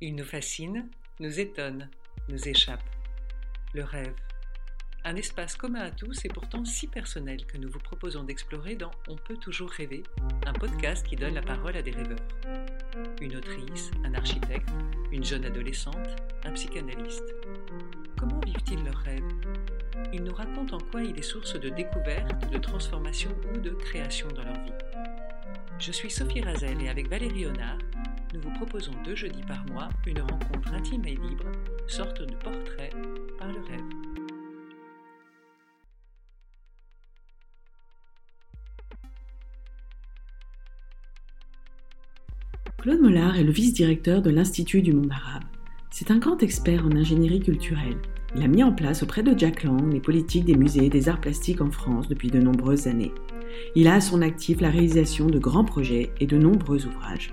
Il nous fascine, nous étonne, nous échappe. Le rêve. Un espace commun à tous et pourtant si personnel que nous vous proposons d'explorer dans On peut toujours rêver, un podcast qui donne la parole à des rêveurs. Une autrice, un architecte, une jeune adolescente, un psychanalyste. Comment vivent-ils leurs rêves? Ils nous racontent en quoi il est source de découverte, de transformation ou de création dans leur vie. Je suis Sophie Razel et avec Valérie Honard, nous vous proposons deux jeudis par mois une rencontre intime et libre, sorte de portrait par le rêve. Claude Mollard est le vice-directeur de l'Institut du monde arabe. C'est un grand expert en ingénierie culturelle. Il a mis en place auprès de Jack Lang les politiques des musées et des arts plastiques en France depuis de nombreuses années. Il a à son actif la réalisation de grands projets et de nombreux ouvrages.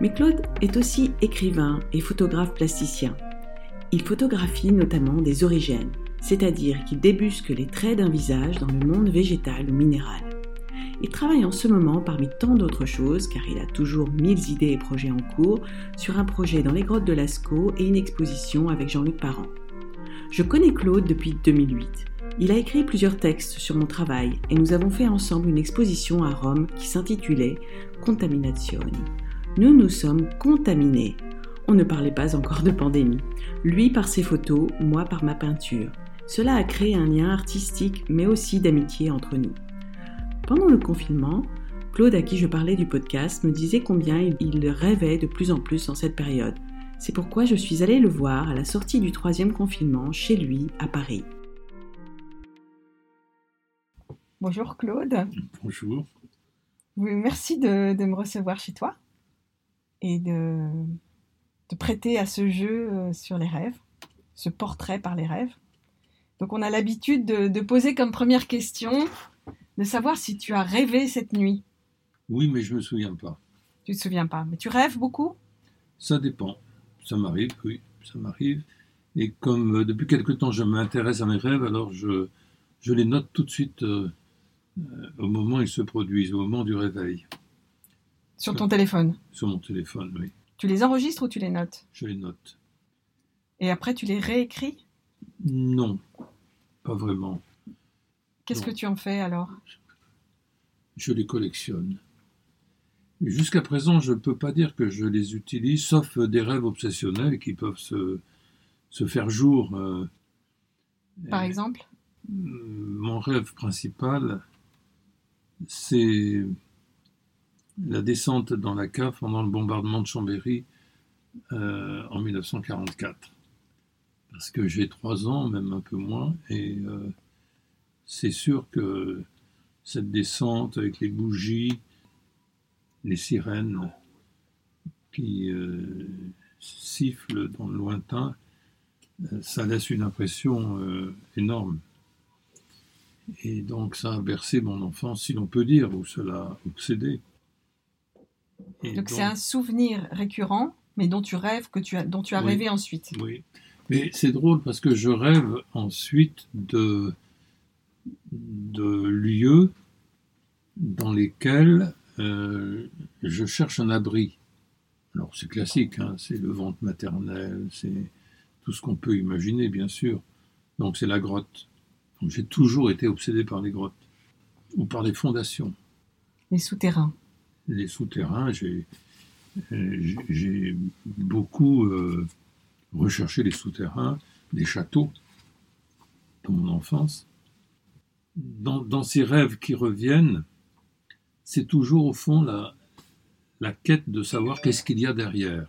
Mais Claude est aussi écrivain et photographe plasticien. Il photographie notamment des origines, c'est-à-dire qu'il débusque les traits d'un visage dans le monde végétal ou minéral. Il travaille en ce moment parmi tant d'autres choses, car il a toujours mille idées et projets en cours, sur un projet dans les grottes de Lascaux et une exposition avec Jean-Luc Parent. Je connais Claude depuis 2008. Il a écrit plusieurs textes sur mon travail et nous avons fait ensemble une exposition à Rome qui s'intitulait Contaminazioni nous nous sommes contaminés. On ne parlait pas encore de pandémie. Lui par ses photos, moi par ma peinture. Cela a créé un lien artistique mais aussi d'amitié entre nous. Pendant le confinement, Claude, à qui je parlais du podcast, me disait combien il rêvait de plus en plus en cette période. C'est pourquoi je suis allée le voir à la sortie du troisième confinement chez lui à Paris. Bonjour Claude. Bonjour. merci de me recevoir chez toi et de, de prêter à ce jeu euh, sur les rêves, ce portrait par les rêves. Donc on a l'habitude de, poser comme première question de savoir si tu as rêvé cette nuit. Oui, mais je me souviens pas. Tu te souviens pas, mais tu rêves beaucoup? Ça dépend. Ça m'arrive, oui, ça m'arrive. Et comme euh, depuis quelque temps je m'intéresse à mes rêves, alors je, je les note tout de suite euh, au moment où ils se produisent, au moment du réveil. Sur ton téléphone Sur mon téléphone, oui. Tu les enregistres ou tu les notes? Je les note. Et après, tu les réécris? Non, pas vraiment. Qu'est-ce que tu en fais alors? Je les collectionne. Jusqu'à présent, je ne peux pas dire que je les utilise, sauf des rêves obsessionnels qui peuvent se, se faire jour. Euh, Par exemple? Mon rêve principal, c'est la descente dans la cave pendant le bombardement de Chambéry euh, en 1944. Parce que j'ai trois ans, même un peu moins, et euh, c'est sûr que cette descente avec les bougies, les sirènes qui euh, sifflent dans le lointain, ça laisse une impression énorme. Et donc ça a bercé mon enfance, si l'on peut dire, ou cela a obsédé. Donc c'est un souvenir récurrent, mais dont tu rêves, que tu as, dont tu as rêvé ensuite. Oui, mais c'est drôle parce que je rêve ensuite de, de lieux dans lesquels euh, je cherche un abri. Alors c'est classique, hein, c'est le ventre maternel, c'est tout ce qu'on peut imaginer, bien sûr. Donc c'est la grotte. J'ai toujours été obsédé par les grottes ou par les fondations. Les souterrains les souterrains, j'ai beaucoup euh, recherché les souterrains des châteaux dans mon enfance. Dans, ces rêves qui reviennent, c'est toujours au fond la, la quête de savoir qu'est-ce qu'il y a derrière,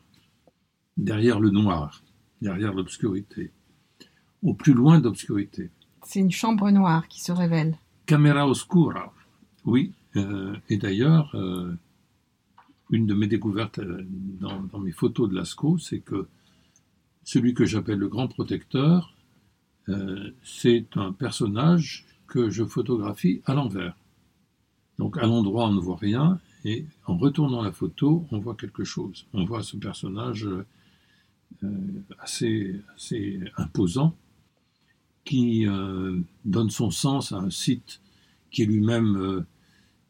derrière le noir, derrière l'obscurité, au plus loin d'obscurité. C'est une chambre noire qui se révèle. Camera oscura, oui. Euh, et d'ailleurs, euh, une de mes découvertes euh, dans, mes photos de Lascaux, c'est que celui que j'appelle le grand protecteur, euh, c'est un personnage que je photographie à l'envers. Donc à l'endroit on ne voit rien et en retournant la photo on voit quelque chose. On voit ce personnage euh, assez, assez, imposant qui donne son sens à un site qui lui-même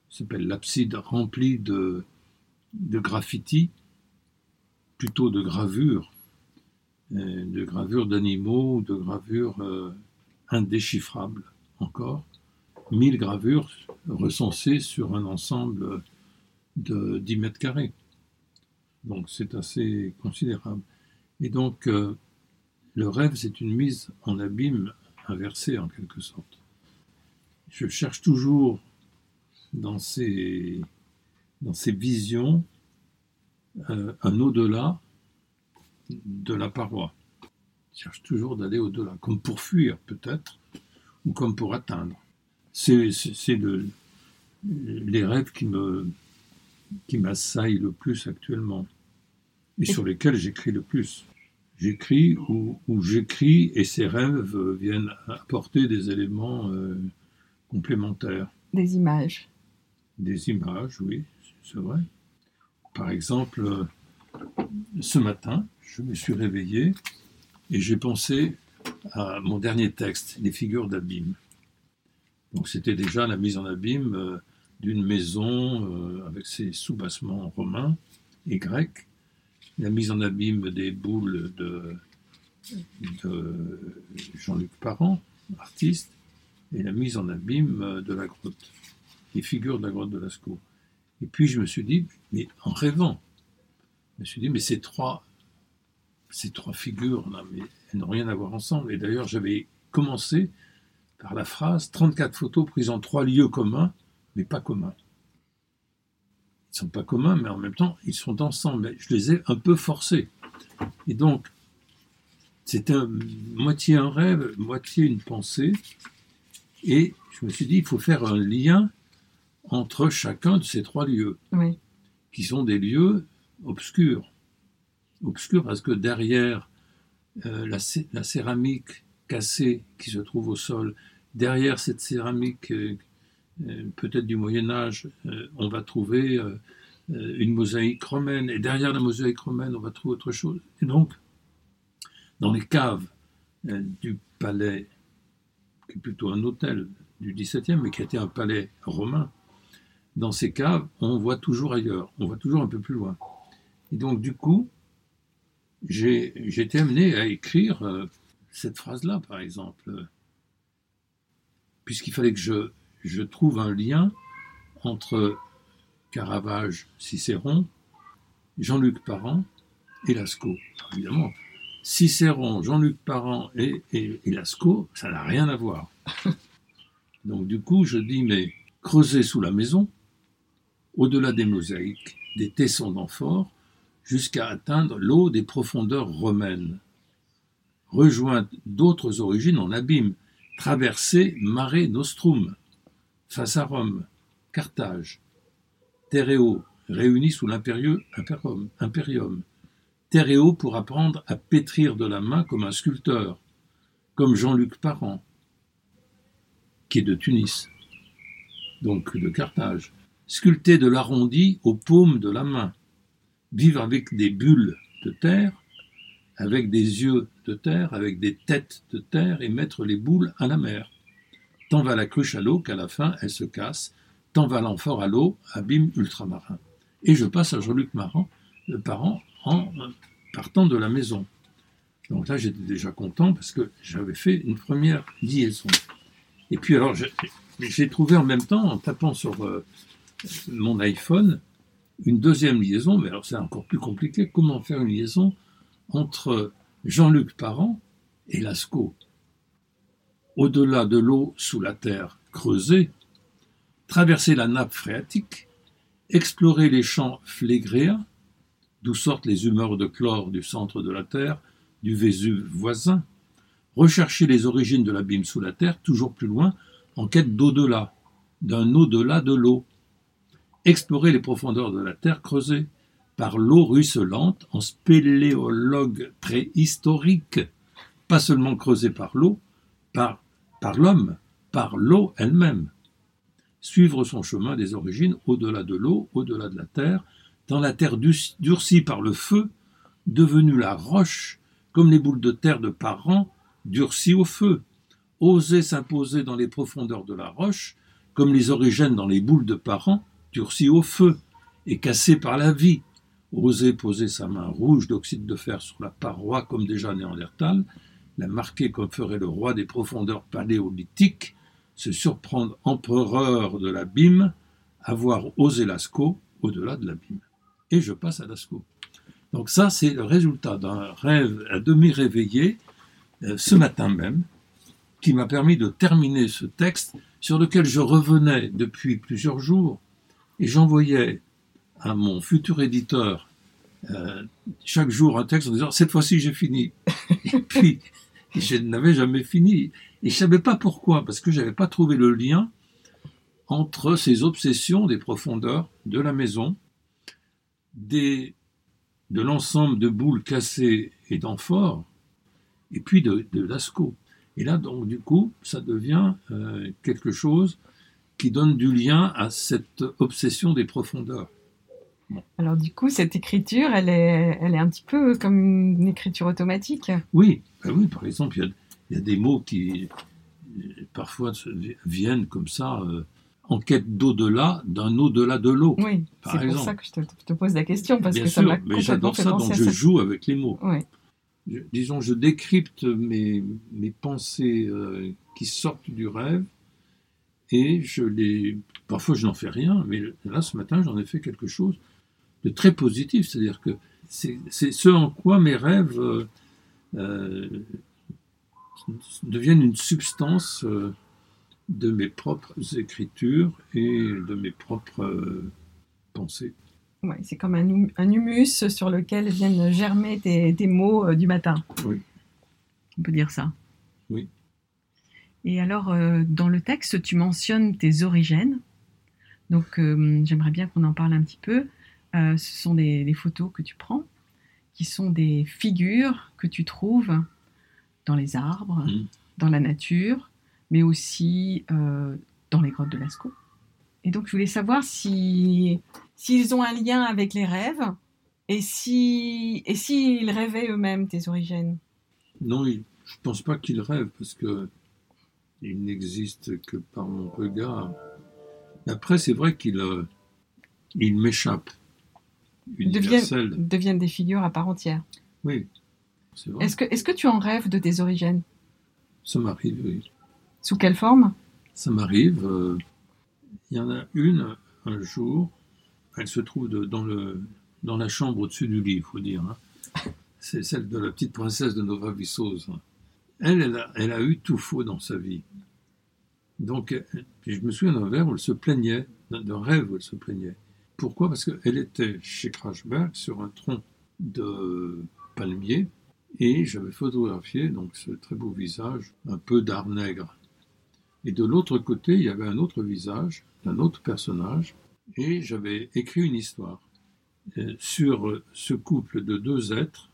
s'appelle l'abside remplie de, de graffiti plutôt de gravures, de gravures d'animaux, de gravures euh, indéchiffrables encore. 1000 gravures recensées sur un ensemble de 10 mètres carrés. Donc c'est assez considérable. Et donc euh, le rêve, c'est une mise en abîme inversée en quelque sorte. Je cherche toujours dans ces, dans ces visions euh, un au-delà de la paroi. Je cherche toujours d'aller au-delà, comme pour fuir peut-être, ou comme pour atteindre. C'est les rêves qui me qui m'assaillent le plus actuellement et sur lesquels j'écris le plus. J'écris ou, j'écris et ces rêves viennent apporter des éléments euh, complémentaires. Des images. Des images, oui, c'est vrai. Par exemple, euh, ce matin, je me suis réveillé et j'ai pensé à mon dernier texte, Les figures d'abîme. Donc c'était déjà la mise en abîme euh, d'une maison euh, avec ses soubassements romains et grecs, la mise en abîme des boules de, Jean-Luc Parent, artiste, et la mise en abîme de la grotte, les figures de la grotte de Lascaux. Et puis je me suis dit, mais en rêvant, je me suis dit, mais ces trois, ces trois figures-là, mais elles n'ont rien à voir ensemble. Et d'ailleurs, j'avais commencé par la phrase 34 photos prises en trois lieux communs, mais pas communs. Ils ne sont pas communs, mais en même temps, ils sont ensemble. Je les ai un peu forcés. Et donc, c'était moitié un rêve, moitié une pensée. Et je me suis dit, il faut faire un lien entre chacun de ces trois lieux, qui sont des lieux obscurs. Obscurs parce que derrière euh, la, céramique cassée qui se trouve au sol, derrière cette céramique euh, euh, peut-être du Moyen Âge, on va trouver une mosaïque romaine, et derrière la mosaïque romaine, on va trouver autre chose. Et donc, dans les caves du palais, qui est plutôt un hôtel du XVIIe, mais qui était un palais romain, dans ces caves, on voit toujours ailleurs, on voit toujours un peu plus loin. Et donc, du coup, j'ai été amené à écrire euh, cette phrase-là, par exemple, puisqu'il fallait que je, je trouve un lien entre Caravage, Cicéron, Jean-Luc Parent et Lascaux. Évidemment, Cicéron, Jean-Luc Parent et, et, et Lascaux, ça n'a rien à voir. Donc du coup, je dis, mais creuser sous la maison, au-delà des mosaïques, des tessons d'amphores, jusqu'à atteindre l'eau des profondeurs romaines. Rejointe d'autres origines en abîme, traverser Mare Nostrum, face à Rome, Carthage, Terreo, réunis sous l'impérieux imperium, imperium. Pour apprendre à pétrir de la main comme un sculpteur, comme Jean-Luc Parent, qui est de Tunis, donc de Carthage sculpter de l'arrondi aux paumes de la main, vivre avec des bulles de terre, avec des yeux de terre, avec des têtes de terre, et mettre les boules à la mer. Tant va la cruche à l'eau qu'à la fin elle se casse, tant va l'amphore à l'eau, abîme ultramarin. Et je passe à Jean-Luc Maran, le parent, en partant de la maison. Donc là, j'étais déjà content parce que j'avais fait une première liaison. Et puis alors, j'ai trouvé en même temps, en tapant sur euh, mon iPhone une deuxième liaison, mais alors c'est encore plus compliqué. Comment faire une liaison entre Jean-Luc Parent et Lascaux? Au-delà de l'eau sous la terre creusée, traverser la nappe phréatique, explorer les champs flégréens, d'où sortent les humeurs de chlore du centre de la Terre, du Vésuve voisin, rechercher les origines de l'abîme sous la Terre, toujours plus loin, en quête d'au-delà, d'un au-delà de l'eau, explorer les profondeurs de la Terre creusée par l'eau ruisselante en spéléologue préhistorique, pas seulement creusée par l'eau, par, par l'homme, par l'eau elle-même. Suivre son chemin des origines au-delà de l'eau, au-delà de la terre, dans la terre durcie par le feu, devenue la roche, comme les boules de terre de parents durcies au feu. Oser s'imposer dans les profondeurs de la roche, comme les origines dans les boules de parents, durci au feu et cassé par la vie, osé poser sa main rouge d'oxyde de fer sur la paroi comme déjà Néandertal, la marquer comme ferait le roi des profondeurs paléolithiques, se surprendre empereur de l'abîme, avoir osé Lascaux au-delà de l'abîme. Et je passe à Lascaux. Donc ça, c'est le résultat d'un rêve à demi réveillé euh, ce matin même, qui m'a permis de terminer ce texte sur lequel je revenais depuis plusieurs jours et j'envoyais à mon futur éditeur euh, chaque jour un texte en disant cette fois-ci j'ai fini. et puis je n'avais jamais fini et je savais pas pourquoi parce que j'avais pas trouvé le lien entre ces obsessions des profondeurs de la maison, des, de l'ensemble de boules cassées et d'amphores, et puis de, de Lascaux. Et là, donc, du coup, ça devient euh, quelque chose qui donne du lien à cette obsession des profondeurs. Alors du coup, cette écriture, elle est, elle est un petit peu comme une écriture automatique. Oui, ben oui par exemple, il y, a, des mots qui euh, parfois viennent comme ça euh, en quête d'au-delà, d'un au-delà de l'eau. Oui, c'est pour ça que je te, pose la question, parce Bien que sûr, ça m'a mais j'adore ça, donc je joue avec les mots. Oui. disons, je décrypte mes, mes pensées euh, qui sortent du rêve et je les. Parfois, je n'en fais rien, mais là, ce matin, j'en ai fait quelque chose de très positif. C'est-à-dire que c'est ce en quoi mes rêves euh, euh, deviennent une substance euh, de mes propres écritures et de mes propres pensées. Ouais, c'est comme un, un, humus sur lequel viennent germer tes, tes mots du matin. Oui. On peut dire ça. Oui. Et alors, dans le texte, tu mentionnes tes origines. Donc, j'aimerais bien qu'on en parle un petit peu. Euh, ce sont des, photos que tu prends, qui sont des figures que tu trouves dans les arbres, mmh. dans la nature, mais aussi euh, dans les grottes de Lascaux. Et donc, je voulais savoir si s'ils ont un lien avec les rêves et si et s'ils rêvaient eux-mêmes tes origines. Non, je ne pense pas qu'ils rêvent parce que ils n'existent que par mon regard. Après, c'est vrai qu'ils euh, m'échappent deviennent, deviennent, des figures à part entière. Oui, c'est vrai. Est-ce que, est que tu en rêves de tes origines? Ça m'arrive, oui. Sous quelle forme? Ça m'arrive. Euh, il y en a une, un jour, elle se trouve dans, le, dans la chambre au-dessus du lit, il faut dire. Hein. C'est celle de la petite princesse de Nova Vissos. Elle, elle a, eu tout faux dans sa vie. Donc, je me souviens d'un vers où elle se plaignait, d'un rêve où elle se plaignait. Pourquoi? Parce qu'elle était chez Krachberg sur un tronc de palmier et j'avais photographié donc ce très beau visage, un peu d'art nègre. Et de l'autre côté, il y avait un autre visage d'un autre personnage et j'avais écrit une histoire euh, sur ce couple de deux êtres,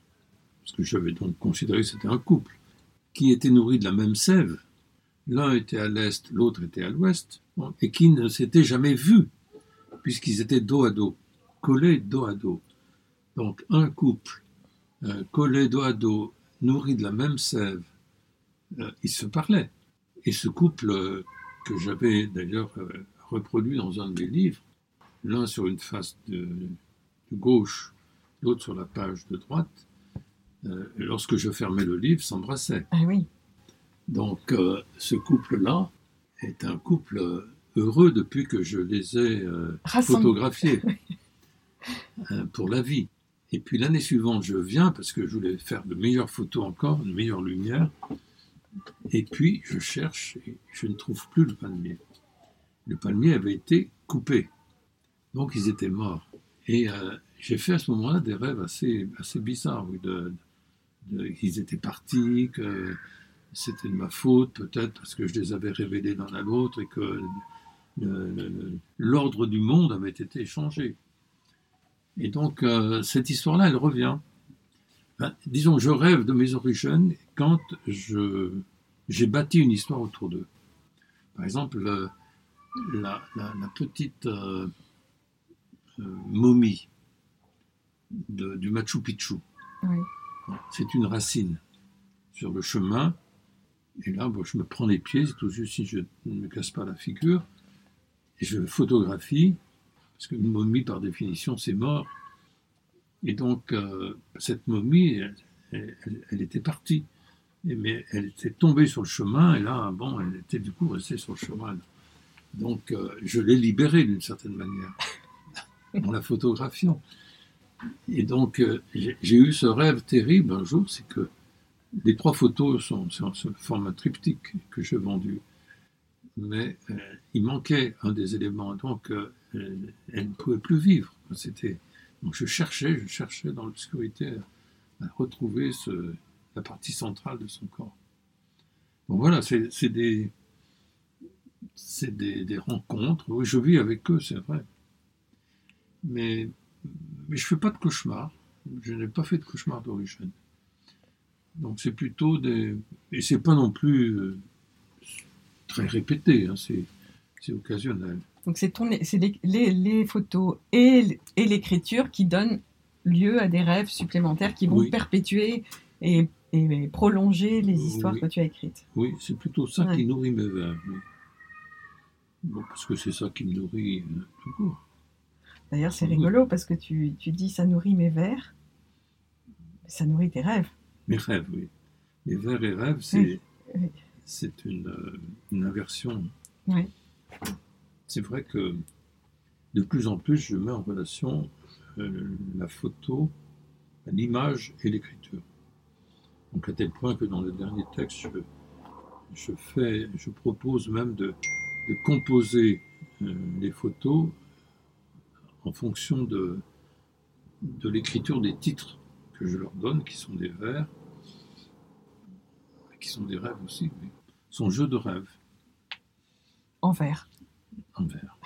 parce que j'avais donc considéré que c'était un couple, qui était nourri de la même sève. L'un était à l'est, l'autre était à l'ouest, et qui ne s'étaient jamais vus puisqu'ils étaient dos à dos, collés dos à dos. Donc un couple euh, collé dos à dos, nourri de la même sève, euh, ils se parlaient. Et ce couple, euh, que j'avais d'ailleurs reproduit dans un de mes livres, l'un sur une face de, gauche, l'autre sur la page de droite, lorsque je fermais le livre, s'embrassaient. Ah oui. Donc ce couple-là est un couple heureux depuis que je les ai euh, photographiés euh, pour la vie. Et puis l'année suivante, je viens parce que je voulais faire de meilleures photos encore, de meilleures lumières. Et puis je cherche et je ne trouve plus le palmier. Le palmier avait été coupé. Donc ils étaient morts. Et euh, j'ai fait à ce moment-là des rêves assez, assez bizarres. de, ils étaient partis, que c'était de ma faute peut-être parce que je les avais révélés l'un à l'autre et que l'ordre du monde avait été changé. Et donc, euh, cette histoire-là, elle revient. Ben, disons, je rêve de mes origines quand j'ai bâti une histoire autour d'eux. Par exemple, la, petite euh, euh, momie du Machu Picchu. C'est une racine sur le chemin. Et là, je me prends les pieds, tout juste si je ne me casse pas la figure et je photographie, parce qu'une momie, par définition, c'est mort, Et donc, cette momie, elle, était partie. mais elle était tombée sur le chemin, et là, bon, elle était du coup restée sur le chemin. Donc, je l'ai libérée d'une certaine manière, en la photographiant. Et donc, j'ai eu ce rêve terrible un jour, c'est que les trois photos sont sur ce format triptyque que j'ai vendu. Mais euh, il manquait un des éléments, donc euh, elle ne pouvait plus vivre. C'était donc je cherchais, je cherchais dans l'obscurité à, retrouver la partie centrale de son corps. Donc voilà, c'est des, des, des, rencontres. Oui, je vis avec eux, c'est vrai. Mais, mais je ne fais pas de cauchemar. Je n'ai pas fait de cauchemar d'origine. Donc c'est plutôt des... Et c'est pas non plus euh, très répété, hein, c'est occasionnel. Donc c'est les, les, les, photos et, et l'écriture qui donnent lieu à des rêves supplémentaires qui vont perpétuer et, et, prolonger les histoires que tu as écrites. Oui, c'est plutôt ça qui nourrit mes. Bon, parce que c'est ça qui me nourrit euh, tout court. D'ailleurs, c'est rigolo parce que tu, tu dis ça nourrit mes vers, ça nourrit tes rêves. Mes rêves, oui. Les vers et rêves, c'est c'est une, euh, une, inversion. Oui. C'est vrai que de plus en plus, je mets en relation euh, la photo, l'image et l'écriture. Donc à tel point que dans le dernier texte, je, je fais, je propose même de, de composer euh, les photos en fonction de, de l'écriture des titres que je leur donne, qui sont des vers, qui sont des rêves aussi, mais son jeu de rêve. En vers. En vers.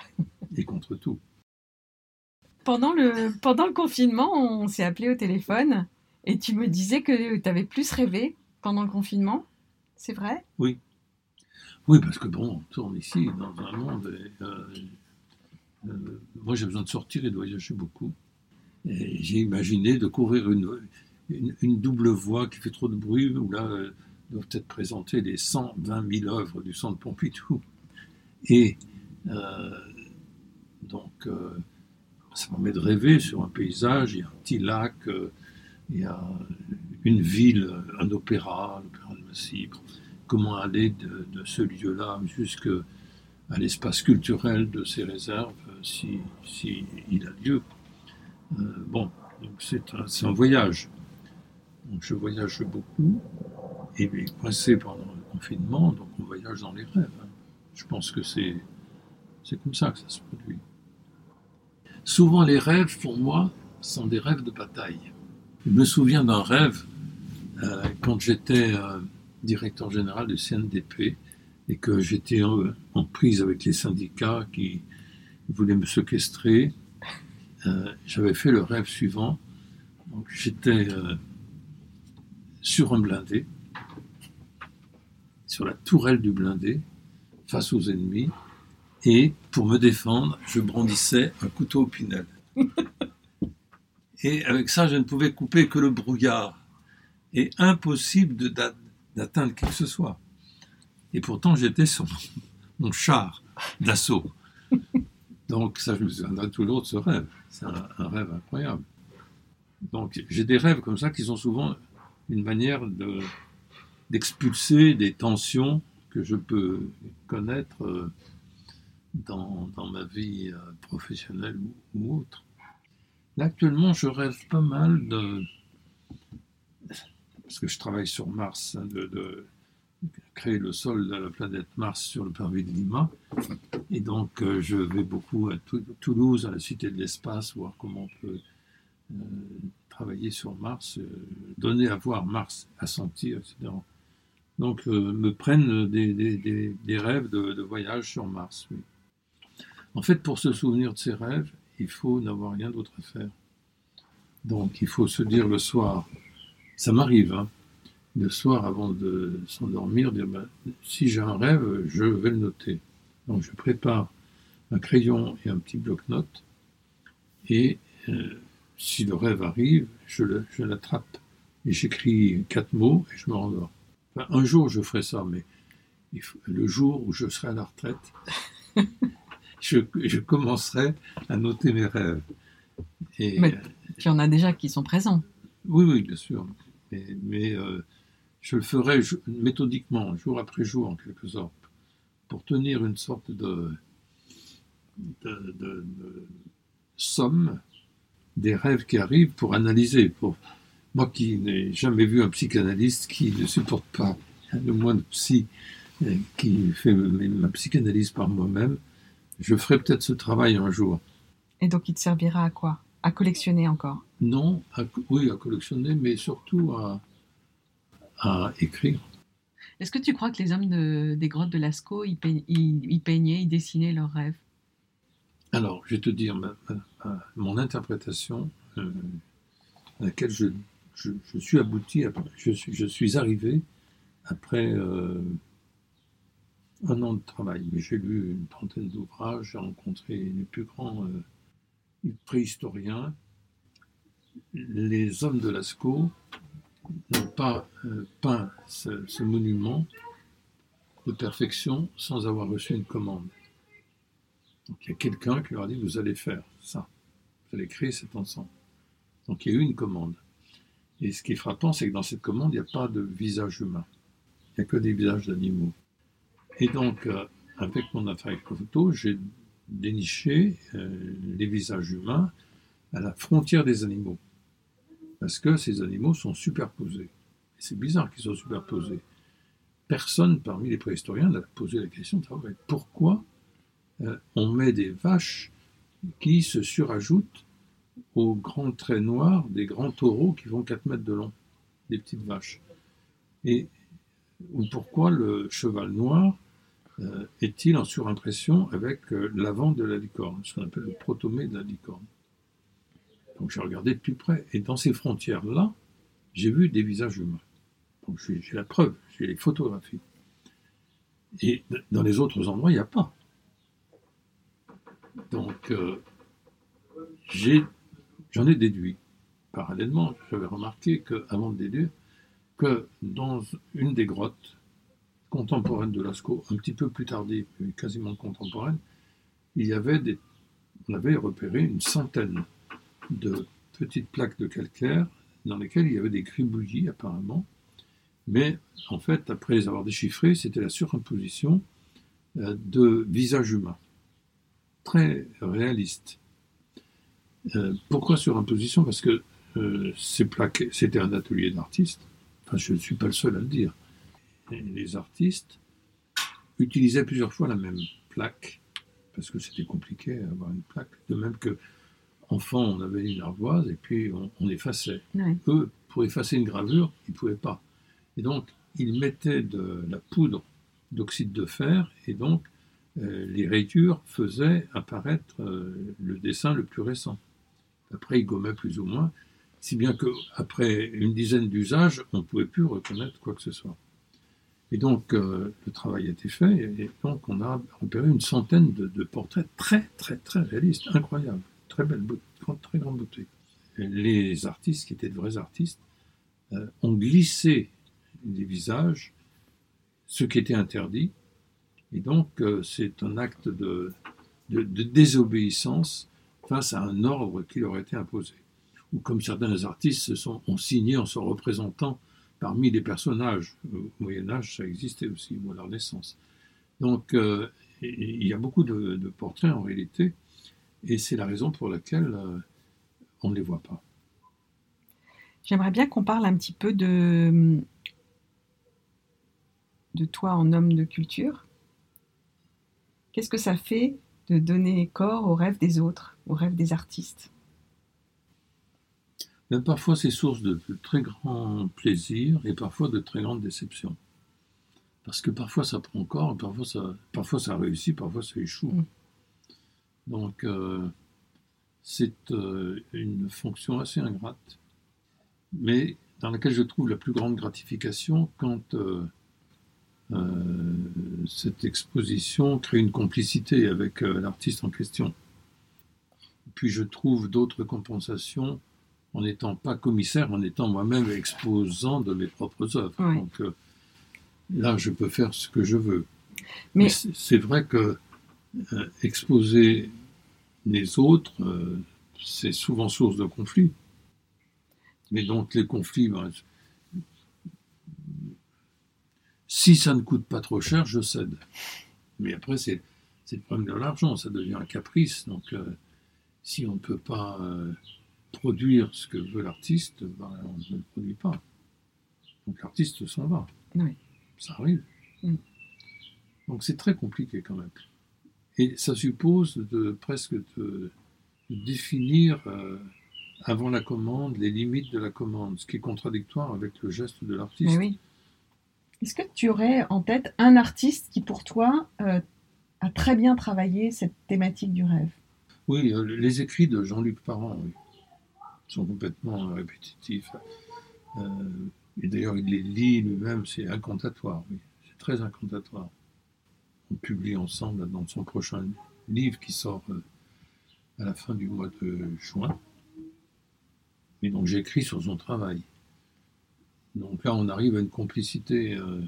Et contre tout. Pendant le, pendant le confinement, on s'est appelé au téléphone et tu me disais que tu avais plus rêvé pendant le confinement. C'est vrai? Oui. Oui, parce que bon, on tourne ici dans un monde. Euh, euh, moi, j'ai besoin de sortir et de voyager beaucoup. J'ai imaginé de couvrir une, une, double voie qui fait trop de bruit, où là euh, doivent être présentées les 120 000 œuvres du Centre Pompidou. Et euh, donc, euh, ça permet de rêver sur un paysage, il y a un petit lac, il y a une ville, un opéra, l'opéra de Massy. Comment aller de, de ce lieu-là jusqu'à l'espace culturel de ces réserves, si, si il a lieu. Euh, bon, c'est un, voyage. Donc je voyage beaucoup, et coincé pendant le confinement, donc on voyage dans les rêves. Hein. Je pense que c'est, comme ça que ça se produit. Souvent les rêves, pour moi, sont des rêves de bataille. Je me souviens d'un rêve euh, quand j'étais euh, directeur général du CNDP et que j'étais en, prise avec les syndicats qui voulaient me séquestrer euh, j'avais fait le rêve suivant. j'étais euh, sur un blindé, sur la tourelle du blindé, face aux ennemis, et pour me défendre, je brandissais un couteau au pinel. et avec ça, je ne pouvais couper que le brouillard. Et impossible d'atteindre qui que ce soit. Et pourtant, j'étais sur mon char d'assaut. Donc ça, je me souviendrai toujours de ce rêve. C'est un, rêve incroyable. Donc j'ai des rêves comme ça qui sont souvent une manière d'expulser des tensions que je peux connaître euh, dans, ma vie euh, professionnelle ou, autre. Actuellement, je rêve pas mal de... Parce que je travaille sur Mars, hein, de créer le sol de la planète Mars sur le parvis de Lima. Et donc, euh, je vais beaucoup à Toulouse, à la Cité de l'Espace, voir comment on peut euh, travailler sur Mars, euh, donner à voir Mars, à sentir, etc. Donc, me prennent des, des, des, rêves de, voyage sur Mars. En fait, pour se souvenir de ces rêves, il faut n'avoir rien d'autre à faire. Donc, il faut se dire le soir, ça m'arrive, hein, le soir avant de s'endormir, dire ben, si j'ai un rêve, je vais le noter. Donc je prépare un crayon et un petit bloc-notes, et euh, si le rêve arrive, je l'attrape et j'écris quatre mots et je me rendors. un jour je ferai ça, mais le jour où je serai à la retraite, je, commencerai à noter mes rêves. Et, Puis il y en a déjà qui sont présents. Oui, oui, bien sûr. Mais, euh, je le ferai méthodiquement, jour après jour, en quelque sorte, pour tenir une sorte de, de, somme des rêves qui arrivent pour analyser. Pour moi qui n'ai jamais vu un psychanalyste qui ne supporte pas le moins de psy, qui fait ma psychanalyse par moi-même, je ferai peut-être ce travail un jour. Et donc il te servira à quoi? À collectionner encore? Non, oui, à collectionner, mais surtout à, à écrire. Est-ce que tu crois que les hommes des grottes de Lascaux, ils, peignaient, ils dessinaient leurs rêves? Alors, je vais te dire mon interprétation euh, à laquelle je, suis abouti, je, suis, je suis arrivé après euh, un an de travail. J'ai lu une trentaine d'ouvrages, j'ai rencontré les plus grands euh, préhistoriens. Les hommes de Lascaux pas euh, peint ce, monument de perfection sans avoir reçu une commande. Il y a quelqu'un qui leur a dit vous allez faire ça, vous allez créer cet ensemble. Donc il y a eu une commande. Et ce qui est frappant, c'est que dans cette commande, il n'y a pas de visage humain. Il n'y a que des visages d'animaux. Et donc, euh, avec mon appareil photo, j'ai déniché euh, les visages humains à la frontière des animaux parce que ces animaux sont superposés. C'est bizarre qu'ils soient superposés. Personne parmi les préhistoriens n'a posé la question de savoir pourquoi euh, on met des vaches qui se surajoutent aux grands traits noirs des grands taureaux qui vont 4 mètres de long, des petites vaches. Et ou pourquoi le cheval noir euh, est-il en surimpression avec euh, l'avant de la licorne, ce qu'on appelle le protomé de la licorne? Donc j'ai regardé de plus près. Et dans ces frontières-là, j'ai vu des visages humains. Donc j'ai la preuve, j'ai les photographies. Et dans les autres endroits, il n'y a pas. Donc euh, j'en ai, déduit. Parallèlement, j'avais remarqué qu'avant de déduire, que dans une des grottes contemporaines de Lascaux, un petit peu plus tardive, mais quasiment contemporaine, il y avait des, on avait repéré une centaine de petites plaques de calcaire dans lesquelles il y avait des gribouillis apparemment. Mais en fait, après les avoir déchiffrés, c'était la surimposition euh, de visages humains. Très réaliste. Euh, pourquoi surimposition Parce que euh, ces plaques, c'était un atelier d'artistes. Enfin, je ne suis pas le seul à le dire. les artistes utilisaient plusieurs fois la même plaque, parce que c'était compliqué à avoir une plaque. De même que enfant, on avait une ardoise et puis on, effaçait. Eux, pour effacer une gravure, ils ne pouvaient pas. Et donc, ils mettaient de la poudre d'oxyde de fer et donc euh, les rayures faisaient apparaître euh, le dessin le plus récent. Après, ils gommaient plus ou moins, si bien qu'après une dizaine d'usages, on ne pouvait plus reconnaître quoi que ce soit. Et donc, euh, le travail a été fait, et donc on a repéré une centaine de, de portraits très, très, très réalistes, incroyables très belle, très grande beauté. Les artistes, qui étaient de vrais artistes, euh, ont glissé des visages, ce qui était interdit. Et donc, euh, c'est un acte de, désobéissance face à un ordre qui leur était imposé. Ou comme certains artistes se sont, ont signé en se représentant parmi les personnages. Au Moyen Âge, ça existait aussi, ou à la Renaissance. Donc, euh, il y a beaucoup de portraits en réalité et c'est la raison pour laquelle euh, on ne les voit pas. J'aimerais bien qu'on parle un petit peu de, de toi en homme de culture. Qu'est-ce que ça fait de donner corps aux rêves des autres, aux rêves des artistes? Ben, Parfois, c'est source de, très grand plaisir et parfois de très grande déception. Parce que parfois, ça prend corps, parfois ça, parfois ça réussit, parfois ça échoue. Mm. Donc, euh, c'est euh, une fonction assez ingrate, mais dans laquelle je trouve la plus grande gratification quand euh, cette exposition crée une complicité avec l'artiste en question. Puis je trouve d'autres compensations en n'étant pas commissaire, en étant moi-même exposant de mes propres œuvres. Donc là, je peux faire ce que je veux. Mais, c'est vrai que exposer les autres, euh, c'est souvent source de conflit. Mais donc les conflits, ben, si ça ne coûte pas trop cher, je cède. Mais après, c'est le problème de l'argent, ça devient un caprice. Donc euh, si on ne peut pas euh, produire ce que veut l'artiste, ben, on ne le produit pas. Donc l'artiste s'en va. Oui. Ça arrive. Mm. Donc c'est très compliqué quand même. Et ça suppose de presque de, de définir euh, avant la commande les limites de la commande, ce qui est contradictoire avec le geste de l'artiste. Oui. Est-ce que tu aurais en tête un artiste qui, pour toi, euh, a très bien travaillé cette thématique du rêve? Oui, euh, les écrits de Jean-Luc Parent oui, sont complètement répétitifs. Et d'ailleurs, il les lit lui-même, c'est incantatoire, oui. C'est très incantatoire. On publie ensemble dans son prochain livre qui sort euh, à la fin du mois de juin. Et donc j'écris sur son travail. Donc là, on arrive à une complicité, euh,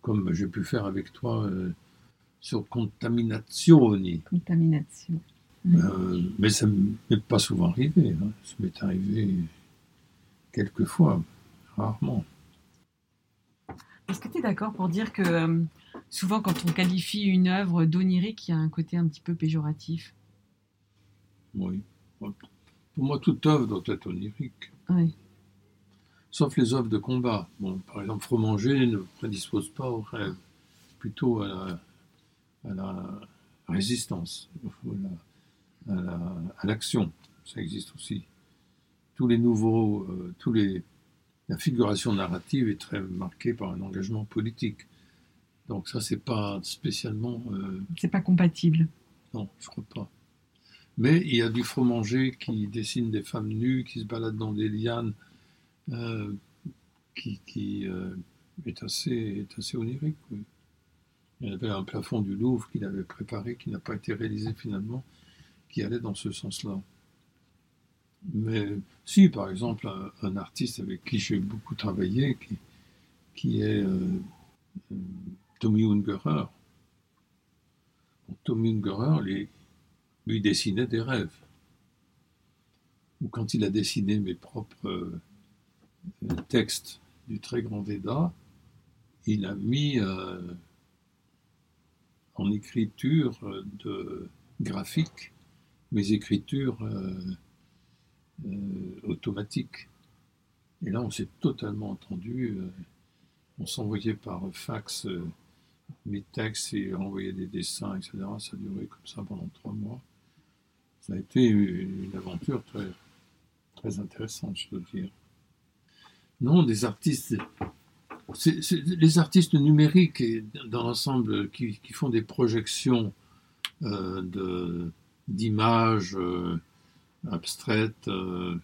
comme j'ai pu faire avec toi euh, sur Contaminazioni. Contamination. Euh, mais ça ne m'est pas souvent arrivé. hein. Ça m'est arrivé quelques fois, rarement. Est-ce que tu es d'accord pour dire que euh, souvent, quand on qualifie une œuvre d'onirique, il y a un côté un petit peu péjoratif Oui. Pour moi, toute œuvre doit être onirique. Oui. Sauf les œuvres de combat. Bon, par exemple, Fromager ne prédispose pas au rêve, plutôt à la, à la résistance, la- à l'action. Ça existe aussi. Tous les nouveaux, euh, tous les, la figuration narrative est très marquée par un engagement politique. Donc ça, c'est pas spécialement euh, C'est pas compatible. non, je crois pas. Mais il y a du fromager qui dessine des femmes nues, qui se baladent dans des lianes, euh, qui, qui, euh, est, assez, est assez onirique. oui. Il y avait un plafond du Louvre qu'il avait préparé, qui n'a pas été réalisé finalement, qui allait dans ce sens-là. Mais si, par exemple, un, un artiste avec qui j'ai beaucoup travaillé, qui, qui est Tommy Ungerer, Tommy Ungerer, lui, dessinait des rêves. Ou quand il a dessiné mes propres euh, textes du très grand Veda, il a mis euh, en écriture de graphique mes écritures euh, automatiques. Et là, on s'est totalement entendu. on s'envoyait par fax mes textes et envoyait des dessins, etc. Ça a duré comme ça pendant trois mois. Ça a été une aventure très, très intéressante, je dois dire. Non, des artistes, les artistes numériques dans l'ensemble qui, font des projections euh, d'images euh, abstraites. Euh,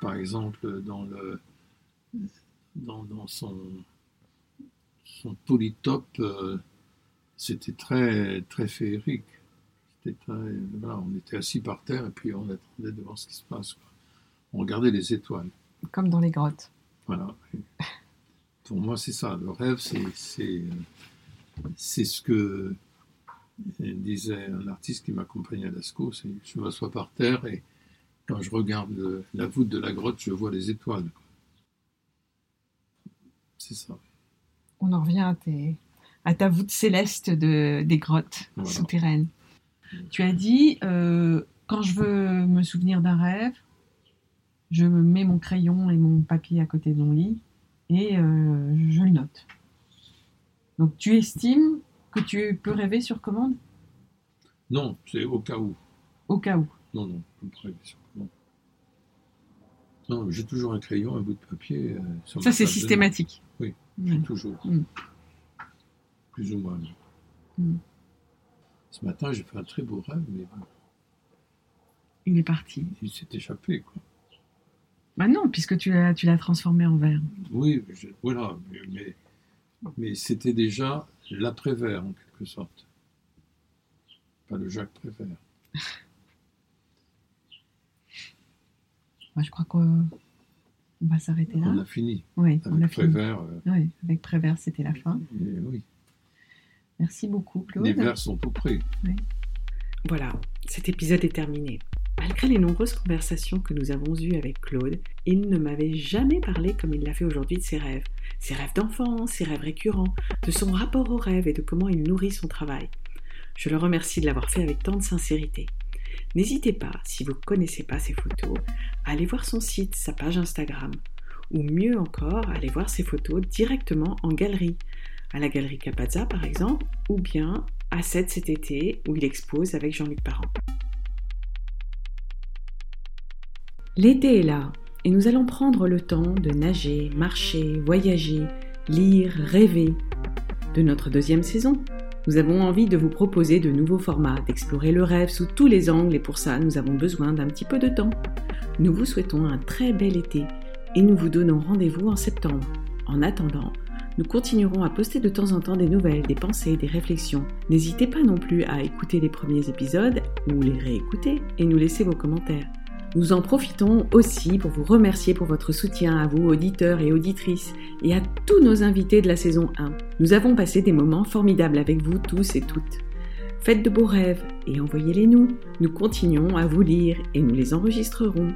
par exemple, dans, le, dans son, son polytope, euh, c'était très, très féerique. C'était très- voilà, on était assis par terre et puis on attendait de voir ce qui se passe. quoi. On regardait les étoiles. Comme dans les grottes. Voilà. Pour moi, c'est ça. Le rêve, c'est, c'est, c'est ce que disait un artiste qui m'accompagnait à Lascaux. C'est, je m'assois par terre et quand je regarde le- la voûte de la grotte, je vois les étoiles. C'est ça. On en revient à, tes- à ta voûte céleste de, des grottes Voilà. souterraines. Tu as dit, euh, quand je veux me souvenir d'un rêve, je me mets mon crayon et mon papier à côté de mon lit et euh, je le note. Donc tu estimes que tu peux rêver sur commande? Non, c'est au cas où. au cas où. Non, non, je ne peux pas rêver sur commande. Non, j'ai toujours un crayon, un bout de papier. euh, sur Ça c'est systématique. Oui. Ouais. Toujours. Mm. Plus ou moins. Mm. Ce matin, j'ai fait un très beau rêve, mais bon, Il est parti. il s'est échappé. Quoi. Bah non, puisque tu l'as, tu l'as transformé en verre. Oui, je- voilà, mais, mais, c'était déjà l'après-vert, en quelque sorte. Pas le Jacques Prévert. Moi, je crois qu'on on va s'arrêter là. On a fini Oui, on a avec fini. Prévert. euh, Oui, avec Prévert, c'était la fin. et oui, Merci beaucoup, Claude. les vers sont tout près. Voilà, cet épisode est terminé. Malgré les nombreuses conversations que nous avons eues avec Claude, il ne m'avait jamais parlé comme il l'a fait aujourd'hui de ses rêves. Ses rêves d'enfant, ses rêves récurrents, de son rapport aux rêves et de comment il nourrit son travail. Je le remercie de l'avoir fait avec tant de sincérité. N'hésitez pas, si vous ne connaissez pas ses photos, à aller voir son site, sa page Instagram, ou mieux encore, à aller voir ses photos directement en galerie, à la galerie Capazza par exemple, ou bien à 7 cet été où il expose avec Jean-Luc Parent. L'été est là et nous allons prendre le temps de nager, marcher, voyager, lire, rêver. De notre deuxième saison, nous avons envie de vous proposer de nouveaux formats, d'explorer le rêve sous tous les angles et pour ça, nous avons besoin d'un petit peu de temps. Nous vous souhaitons un très bel été et nous vous donnons rendez-vous en septembre. En attendant, nous continuerons à poster de temps en temps des nouvelles, des pensées, des réflexions. N'hésitez pas non plus à écouter les premiers épisodes ou les réécouter et nous laisser vos commentaires. Nous en profitons aussi pour vous remercier pour votre soutien à vous, auditeurs et auditrices, et à tous nos invités de la saison 1. Nous avons passé des moments formidables avec vous tous et toutes. Faites de beaux rêves et envoyez-les nous. Nous continuons à vous lire et nous les enregistrerons.